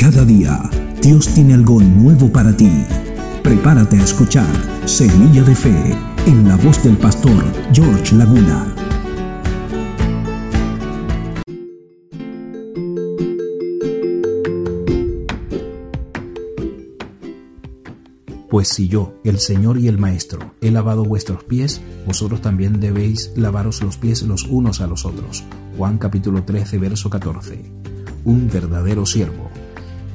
Cada día Dios tiene algo nuevo para ti. Prepárate a escuchar Semilla de Fe en la voz del pastor George Laguna. Pues si yo, el Señor y el Maestro, he lavado vuestros pies, vosotros también debéis lavaros los pies los unos a los otros. Juan capítulo 13, verso 14. Un verdadero siervo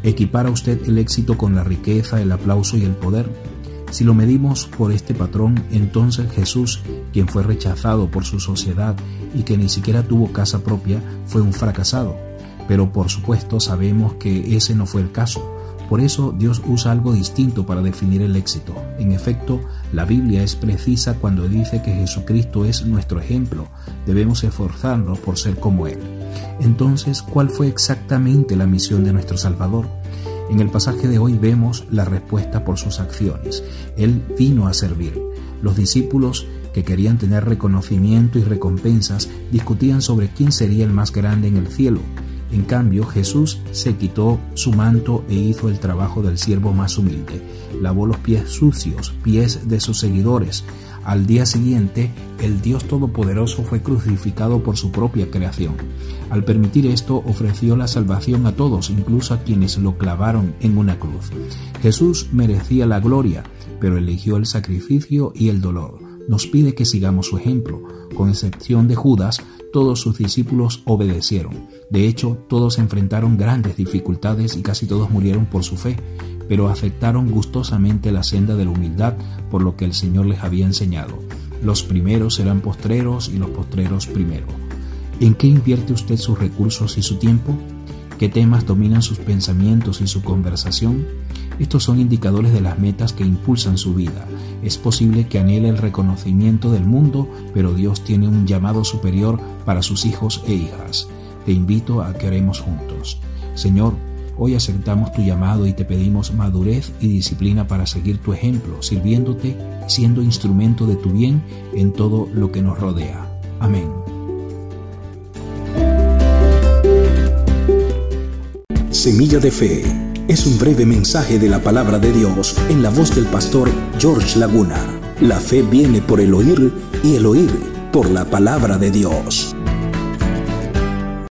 ¿Equipara usted el éxito con la riqueza, el aplauso y el poder? Si lo medimos por este patrón, entonces Jesús, quien fue rechazado por su sociedad y que ni siquiera tuvo casa propia, fue un fracasado. Pero por supuesto sabemos que ese no fue el caso. Por eso Dios usa algo distinto para definir el éxito. En efecto, la Biblia es precisa cuando dice que Jesucristo es nuestro ejemplo. Debemos esforzarnos por ser como Él. Entonces, ¿cuál fue exactamente la misión de nuestro Salvador? En el pasaje de hoy vemos la respuesta por sus acciones. Él vino a servir. Los discípulos que querían tener reconocimiento y recompensas discutían sobre quién sería el más grande en el cielo. En cambio, Jesús se quitó su manto e hizo el trabajo del siervo más humilde. Lavó los pies sucios, pies de sus seguidores. Al día siguiente, el Dios Todopoderoso fue crucificado por su propia creación. Al permitir esto, ofreció la salvación a todos, incluso a quienes lo clavaron en una cruz. Jesús merecía la gloria, pero eligió el sacrificio y el dolor. Nos pide que sigamos su ejemplo. Con excepción de Judas, todos sus discípulos obedecieron. De hecho, todos enfrentaron grandes dificultades y casi todos murieron por su fe, pero aceptaron gustosamente la senda de la humildad por lo que el Señor les había enseñado. Los primeros serán postreros y los postreros primero. ¿En qué invierte usted sus recursos y su tiempo? ¿Qué temas dominan sus pensamientos y su conversación? Estos son indicadores de las metas que impulsan su vida. Es posible que anhele el reconocimiento del mundo, pero Dios tiene un llamado superior para sus hijos e hijas. Te invito a que oremos juntos. Señor, hoy aceptamos tu llamado y te pedimos madurez y disciplina para seguir tu ejemplo, sirviéndote, siendo instrumento de tu bien en todo lo que nos rodea. Amén. Semilla de Fe es un breve mensaje de la palabra de Dios en la voz del pastor George Laguna. La fe viene por el oír y el oír por la palabra de Dios.